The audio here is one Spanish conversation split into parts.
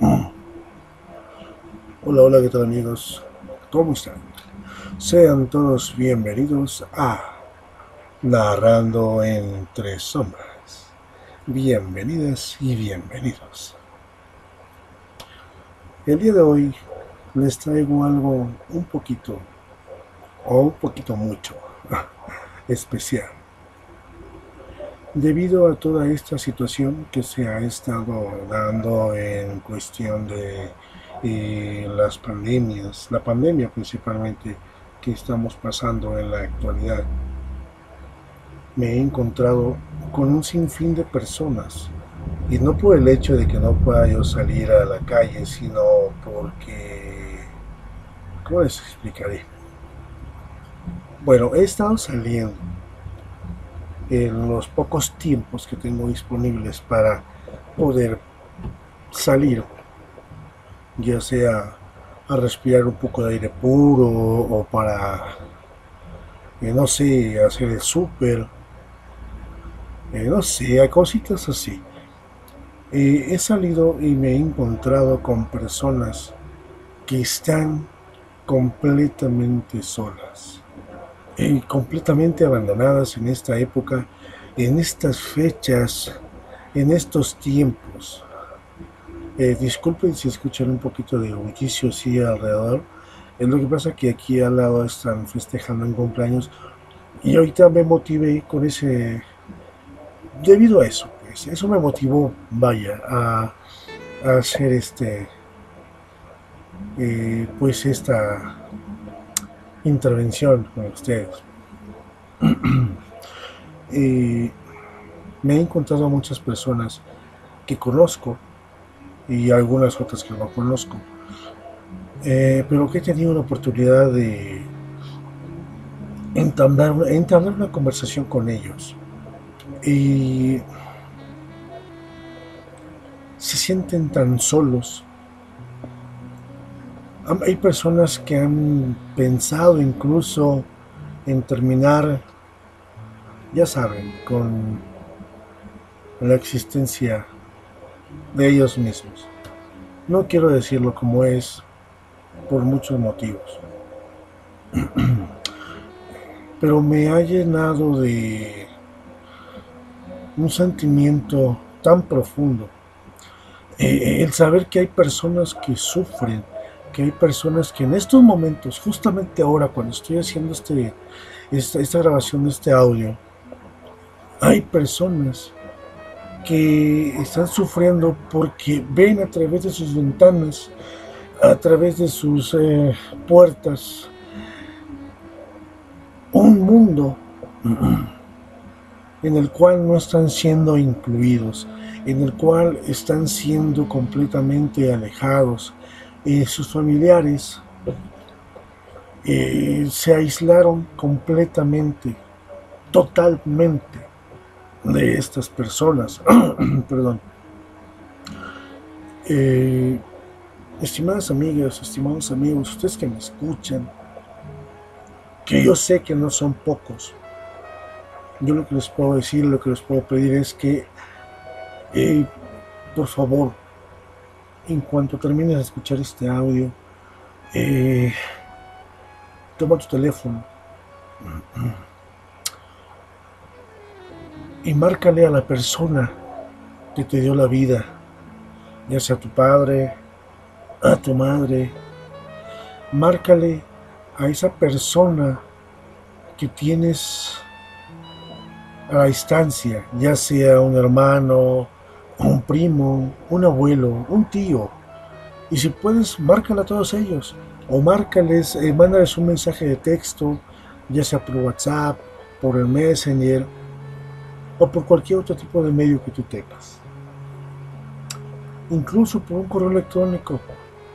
Hola, hola, ¿qué tal amigos? ¿Cómo están? Sean todos bienvenidos a Narrando entre Sombras. Bienvenidas y bienvenidos. El día de hoy les traigo algo un poquito, o un poquito mucho, especial. Debido a toda esta situación que se ha estado dando en cuestión de eh, las pandemias, la pandemia principalmente que estamos pasando en la actualidad, me he encontrado con un sinfín de personas y no por el hecho de que no pueda yo salir a la calle, sino porque... ¿Cómo les explicaré? Bueno, he estado saliendo en los pocos tiempos que tengo disponibles para poder salir, ya sea a respirar un poco de aire puro o para, eh, no sé, hacer el súper, eh, no sé, cositas así. Eh, he salido y me he encontrado con personas que están completamente solas completamente abandonadas en esta época, en estas fechas, en estos tiempos. Eh, disculpen si escuchan un poquito de bullicio así alrededor. Es lo que pasa que aquí al lado están festejando en cumpleaños y ahorita me motivé con ese, debido a eso, pues, eso me motivó, vaya, a, hacer este, eh, pues esta intervención con ustedes. y me he encontrado muchas personas que conozco y algunas otras que no conozco, eh, pero que he tenido la oportunidad de entablar, entablar una conversación con ellos y se sienten tan solos. Hay personas que han pensado incluso en terminar, ya saben, con la existencia de ellos mismos. No quiero decirlo como es por muchos motivos, pero me ha llenado de un sentimiento tan profundo. Eh, el saber que hay personas que sufren, que hay personas que en estos momentos, justamente ahora cuando estoy haciendo este, esta, esta grabación de este audio, hay personas que están sufriendo porque ven a través de sus ventanas, a través de sus eh, puertas, un mundo en el cual no están siendo incluidos, en el cual están siendo completamente alejados. Y sus familiares eh, se aislaron completamente, totalmente de estas personas. Perdón. Eh, estimadas amigas, estimados amigos, ustedes que me escuchan, que yo sé que no son pocos, yo lo que les puedo decir, lo que les puedo pedir es que, eh, por favor, en cuanto termines de escuchar este audio, eh, toma tu teléfono y márcale a la persona que te dio la vida, ya sea tu padre, a tu madre, márcale a esa persona que tienes a la distancia, ya sea un hermano, un primo, un abuelo, un tío. Y si puedes, márcale a todos ellos. O márcales, eh, mándales un mensaje de texto, ya sea por WhatsApp, por el Messenger, o por cualquier otro tipo de medio que tú tengas. Incluso por un correo electrónico.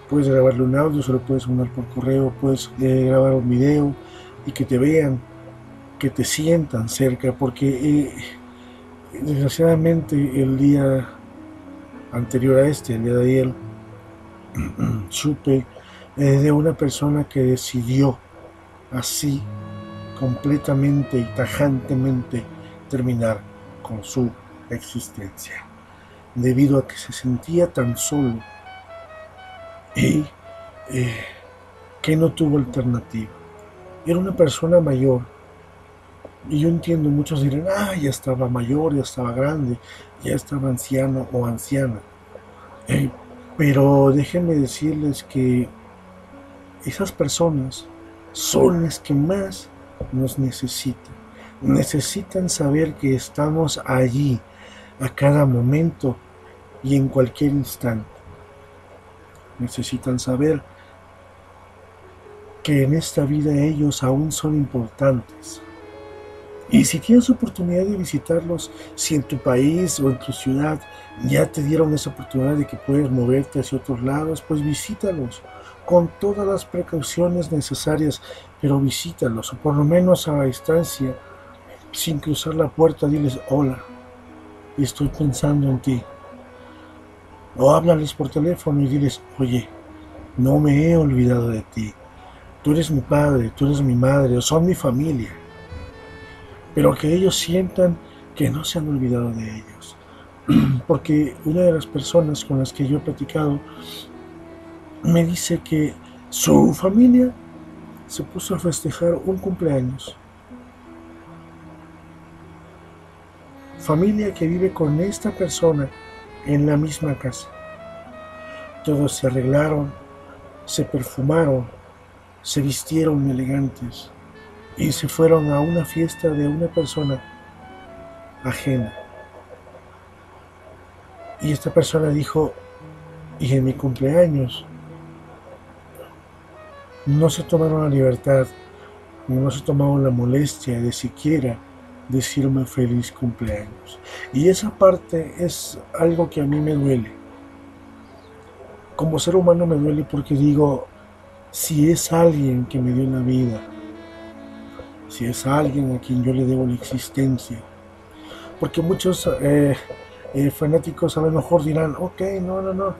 Puedes grabarle un audio, se lo puedes mandar por correo, puedes eh, grabar un video y que te vean, que te sientan cerca, porque eh, desgraciadamente el día anterior a este, el de ayer, supe eh, de una persona que decidió así completamente y tajantemente terminar con su existencia, debido a que se sentía tan solo y eh, que no tuvo alternativa. Era una persona mayor. Y yo entiendo, muchos dirán, ah, ya estaba mayor, ya estaba grande, ya estaba anciano o anciana. Eh, pero déjenme decirles que esas personas son las que más nos necesitan. Necesitan saber que estamos allí a cada momento y en cualquier instante. Necesitan saber que en esta vida ellos aún son importantes. Y si tienes oportunidad de visitarlos, si en tu país o en tu ciudad ya te dieron esa oportunidad de que puedes moverte hacia otros lados, pues visítalos con todas las precauciones necesarias, pero visítalos, o por lo menos a distancia, sin cruzar la puerta, diles hola, estoy pensando en ti. O háblales por teléfono y diles, oye, no me he olvidado de ti tú eres mi padre, tú eres mi madre, o son mi familia. Pero que ellos sientan que no se han olvidado de ellos. Porque una de las personas con las que yo he platicado me dice que su familia se puso a festejar un cumpleaños. Familia que vive con esta persona en la misma casa. Todos se arreglaron, se perfumaron, se vistieron elegantes y se fueron a una fiesta de una persona ajena. Y esta persona dijo, y en mi cumpleaños no se tomaron la libertad, no se tomaron la molestia de siquiera decirme feliz cumpleaños. Y esa parte es algo que a mí me duele. Como ser humano me duele porque digo, si es alguien que me dio la vida, si es alguien a quien yo le debo la existencia. Porque muchos eh, eh, fanáticos a lo mejor dirán, ok, no, no, no,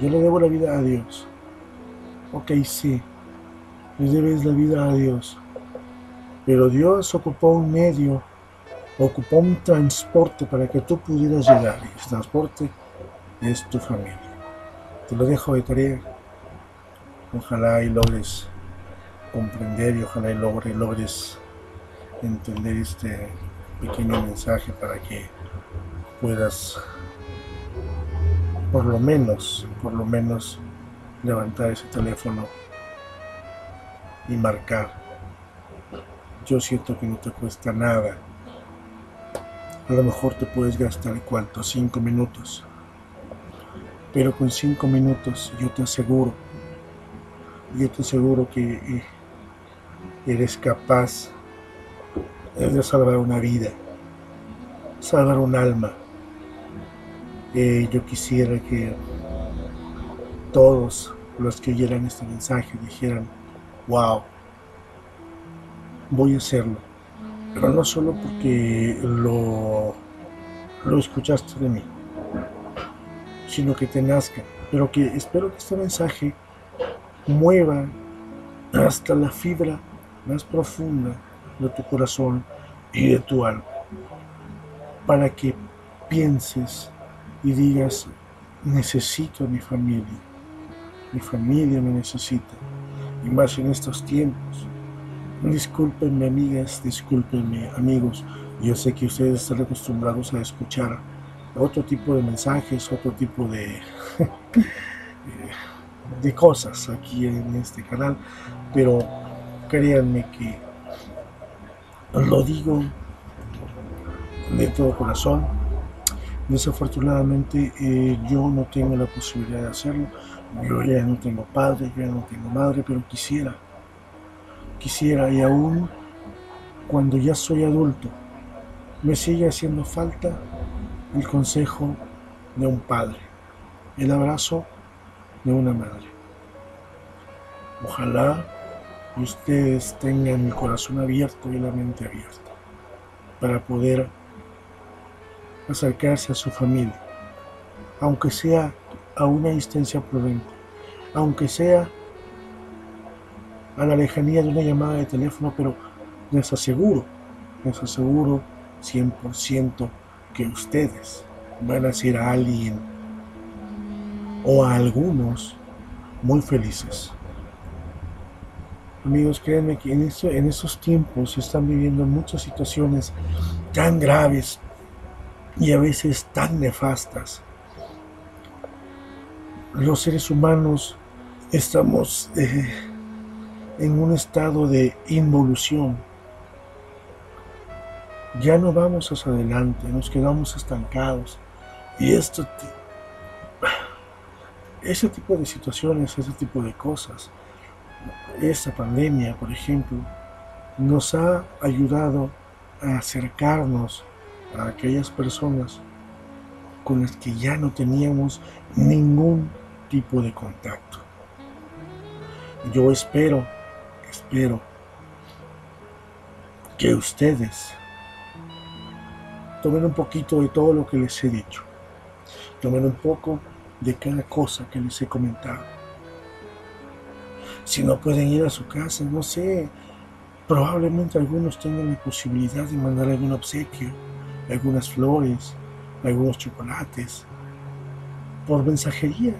yo le debo la vida a Dios. Ok, sí, le debes la vida a Dios. Pero Dios ocupó un medio, ocupó un transporte para que tú pudieras llegar. Y ese transporte es tu familia. Te lo dejo de tarea. Ojalá y logres comprender y ojalá y logres, logres entender este pequeño mensaje para que puedas por lo menos, por lo menos levantar ese teléfono y marcar. Yo siento que no te cuesta nada. A lo mejor te puedes gastar cuánto, cinco minutos. Pero con cinco minutos yo te aseguro yo te aseguro que eh, eres capaz de salvar una vida, salvar un alma. Eh, yo quisiera que todos los que oyeran este mensaje dijeran, wow, voy a hacerlo. Pero no solo porque lo, lo escuchaste de mí, sino que te nazca. Pero que espero que este mensaje mueva hasta la fibra más profunda de tu corazón y de tu alma, para que pienses y digas, necesito a mi familia, mi familia me necesita, y más en estos tiempos. Discúlpenme amigas, discúlpenme amigos, yo sé que ustedes están acostumbrados a escuchar otro tipo de mensajes, otro tipo de... de cosas aquí en este canal, pero créanme que lo digo de todo corazón. Desafortunadamente eh, yo no tengo la posibilidad de hacerlo. Yo ya no tengo padre, yo ya no tengo madre, pero quisiera, quisiera y aún cuando ya soy adulto, me sigue haciendo falta el consejo de un padre, el abrazo de una madre. Ojalá ustedes tengan el corazón abierto y la mente abierta para poder acercarse a su familia, aunque sea a una distancia prudente, aunque sea a la lejanía de una llamada de teléfono, pero les aseguro, les aseguro 100% que ustedes van a ser a alguien o a algunos muy felices. Amigos, créanme que en, estos tiempos se están viviendo muchas situaciones tan graves y a veces tan nefastas. Los seres humanos estamos eh, en un estado de involución. Ya no vamos hacia adelante, nos quedamos estancados. Y esto, ese tipo de situaciones, ese tipo de cosas, esta pandemia, por ejemplo, nos ha ayudado a acercarnos a aquellas personas con las que ya no teníamos ningún tipo de contacto. Yo espero, espero que ustedes tomen un poquito de todo lo que les he dicho. Tomen un poco de cada cosa que les he comentado. Si no pueden ir a su casa, no sé, probablemente algunos tengan la posibilidad de mandar algún obsequio, algunas flores, algunos chocolates, por mensajería.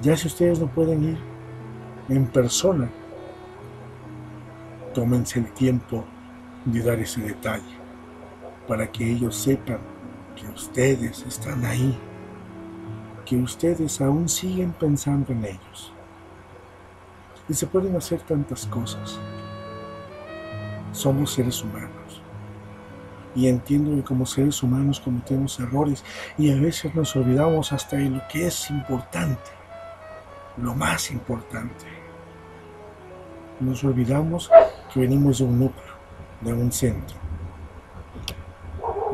Ya si ustedes no pueden ir en persona, tómense el tiempo de dar ese detalle para que ellos sepan que ustedes están ahí, que ustedes aún siguen pensando en ellos. Y se pueden hacer tantas cosas. Somos seres humanos. Y entiendo que como seres humanos cometemos errores y a veces nos olvidamos hasta de lo que es importante lo más importante. Nos olvidamos que venimos de un núcleo, de un centro.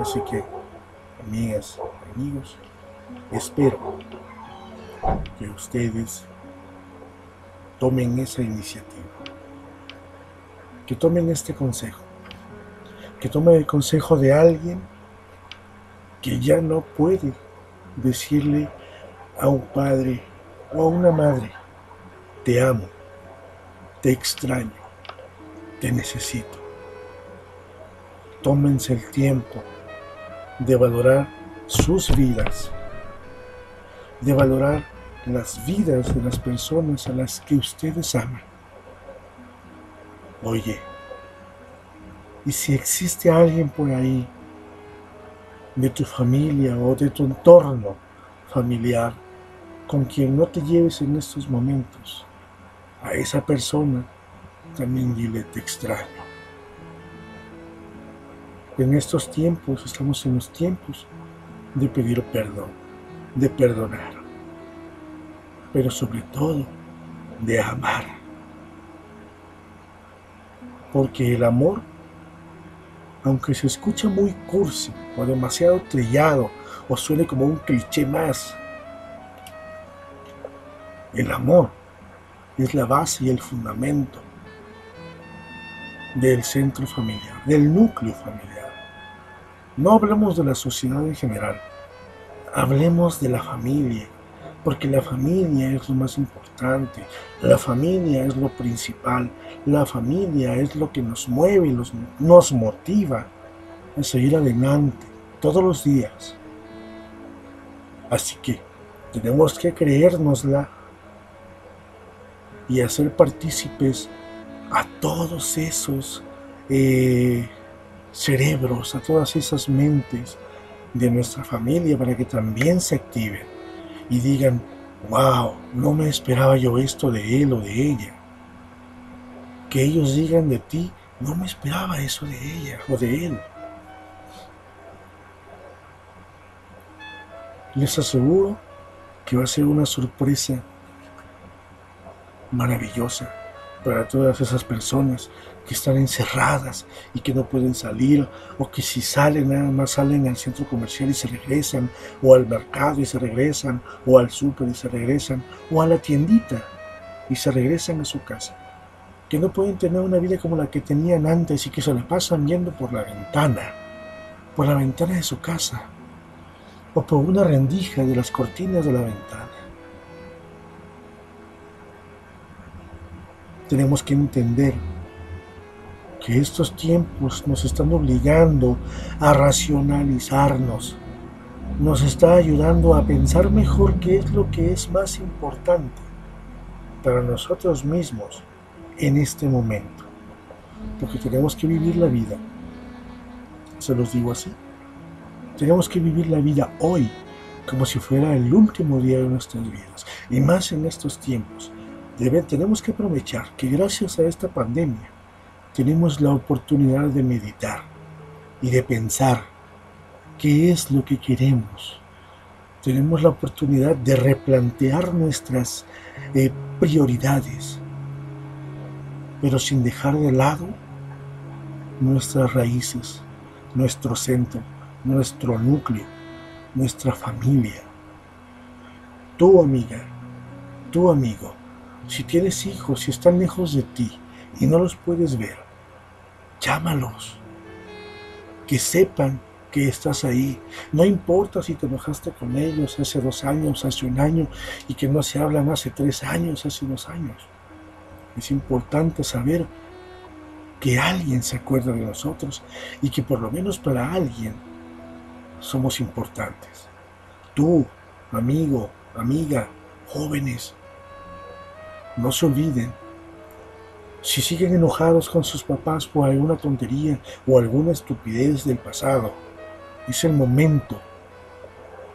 Así que, amigas, amigos, espero que ustedes tomen esa iniciativa, que tomen este consejo, que tomen el consejo de alguien que ya no puede decirle a un padre o a una madre, te amo, te extraño, te necesito. Tómense el tiempo de valorar sus vidas, de valorar las vidas de las personas a las que ustedes aman. Oye, y si existe alguien por ahí de tu familia o de tu entorno familiar con quien no te lleves en estos momentos, a esa persona también dile te extraño. En estos tiempos, estamos en los tiempos de pedir perdón, de perdonar, pero sobre todo de amar. Porque el amor, aunque se escucha muy cursi o demasiado trillado o suene como un cliché más, el amor es la base y el fundamento del centro familiar, del núcleo familiar. No hablemos de la sociedad en general, hablemos de la familia, porque la familia es lo más importante, la familia es lo principal, la familia es lo que nos mueve y nos motiva a seguir adelante todos los días. Así que tenemos que creérnosla y hacer partícipes a todos esos eh, cerebros, a todas esas mentes de nuestra familia para que también se activen y digan, wow, no me esperaba yo esto de él o de ella. Que ellos digan de ti, no me esperaba eso de ella o de él. Les aseguro que va a ser una sorpresa maravillosa para todas esas personas que están encerradas y que no pueden salir, o que si salen nada más salen al centro comercial y se regresan, o al mercado y se regresan, o al súper y se regresan, o a la tiendita y se regresan a su casa. Que no pueden tener una vida como la que tenían antes y que se la pasan viendo por la ventana, por la ventana de su casa, o por una rendija de las cortinas de la ventana. Tenemos que entender que estos tiempos nos están obligando a racionalizarnos, nos está ayudando a pensar mejor qué es lo que es más importante para nosotros mismos en este momento. Porque tenemos que vivir la vida. Se los digo así. Tenemos que vivir la vida hoy como si fuera el último día de nuestras vidas. Y más en estos tiempos. Tenemos que aprovechar que gracias a esta pandemia tenemos la oportunidad de meditar y de pensar qué es lo que queremos. Tenemos la oportunidad de replantear nuestras eh, prioridades, pero sin dejar de lado nuestras raíces, nuestro centro, nuestro núcleo, nuestra familia. Tú amiga, tú amigo, si tienes hijos, si están lejos de ti y no los puedes ver, llámalos, que sepan que estás ahí. No importa si te enojaste con ellos hace dos años, hace un año, y que no se hablan hace tres años, hace dos años. Es importante saber que alguien se acuerda de nosotros y que por lo menos para alguien somos importantes. Tú, amigo, amiga, jóvenes, no se olviden. Si siguen enojados con sus papás por alguna tontería o alguna estupidez del pasado, es el momento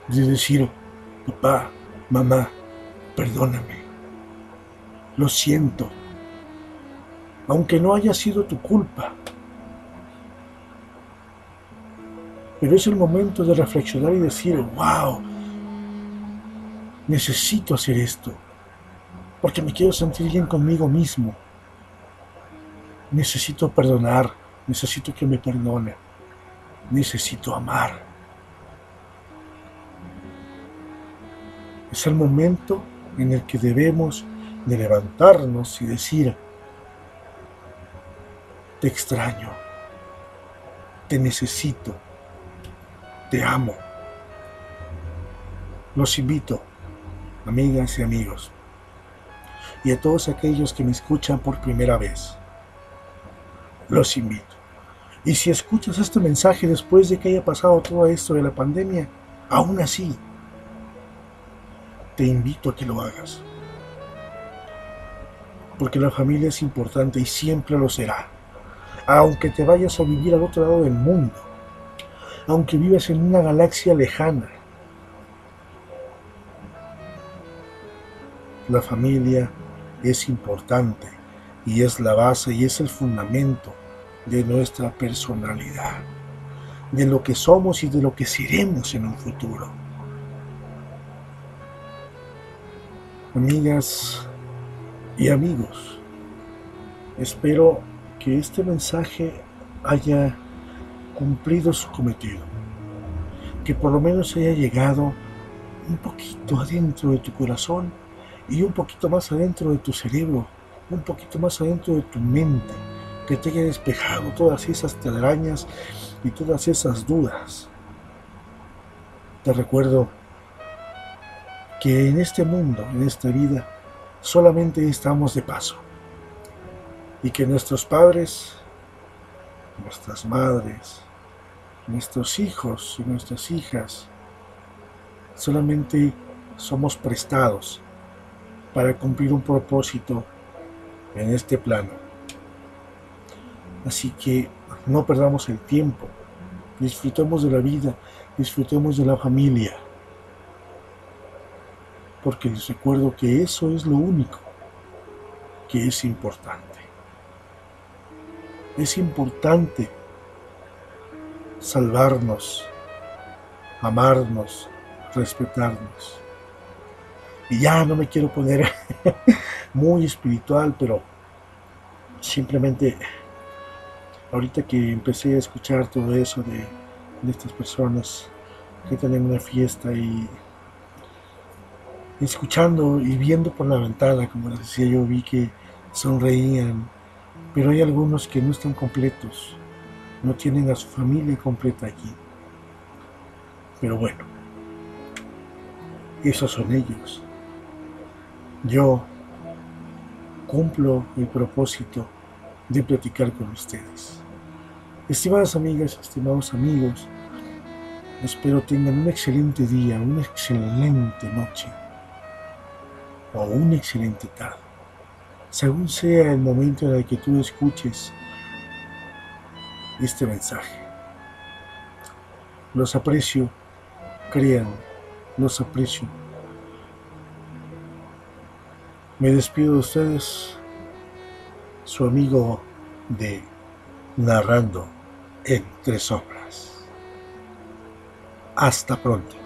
de decir, papá, mamá, perdóname, lo siento, aunque no haya sido tu culpa. Pero es el momento de reflexionar y decir, wow, necesito hacer esto, porque me quiero sentir bien conmigo mismo. Necesito perdonar, necesito que me perdone necesito amar. Es el momento en el que debemos de levantarnos y decir, te extraño, te necesito, te amo. Los invito, amigas y amigos, y a todos aquellos que me escuchan por primera vez, los invito y si escuchas este mensaje después de que haya pasado todo esto de la pandemia, aún así, te invito a que lo hagas. Porque la familia es importante y siempre lo será. Aunque te vayas a vivir al otro lado del mundo, aunque vivas en una galaxia lejana, la familia es importante y es la base y es el fundamento de nuestra personalidad, de lo que somos y de lo que seremos en un futuro. Amigas y amigos, espero que este mensaje haya cumplido su cometido, que por lo menos haya llegado un poquito adentro de tu corazón y un poquito más adentro de tu cerebro, un poquito más adentro de tu mente que te haya despejado todas esas telarañas y todas esas dudas. Te recuerdo que en este mundo, en esta vida, solamente estamos de paso y que nuestros padres, nuestras madres, nuestros hijos y nuestras hijas solamente somos prestados para cumplir un propósito en este plano. Así que no perdamos el tiempo, disfrutemos de la vida, disfrutemos de la familia, porque les recuerdo que eso es lo único que es importante. Es importante salvarnos, amarnos, respetarnos. Ya no me quiero poner muy espiritual, pero simplemente ahorita que empecé a escuchar todo eso de, estas personas que tienen una fiesta y escuchando y viendo por la ventana, como les decía yo, vi que sonreían, pero hay algunos que no están completos, no tienen a su familia completa aquí. Pero bueno, esos son ellos. Yo cumplo el propósito de platicar con ustedes. Estimadas amigas, estimados amigos, Espero tengan un excelente día, una excelente noche o una excelente tarde. Según sea el momento en el que tú escuches este mensaje. Los aprecio, crean, los aprecio. Me despido de ustedes, su amigo de Narrando en Tres Obras. Hasta pronto.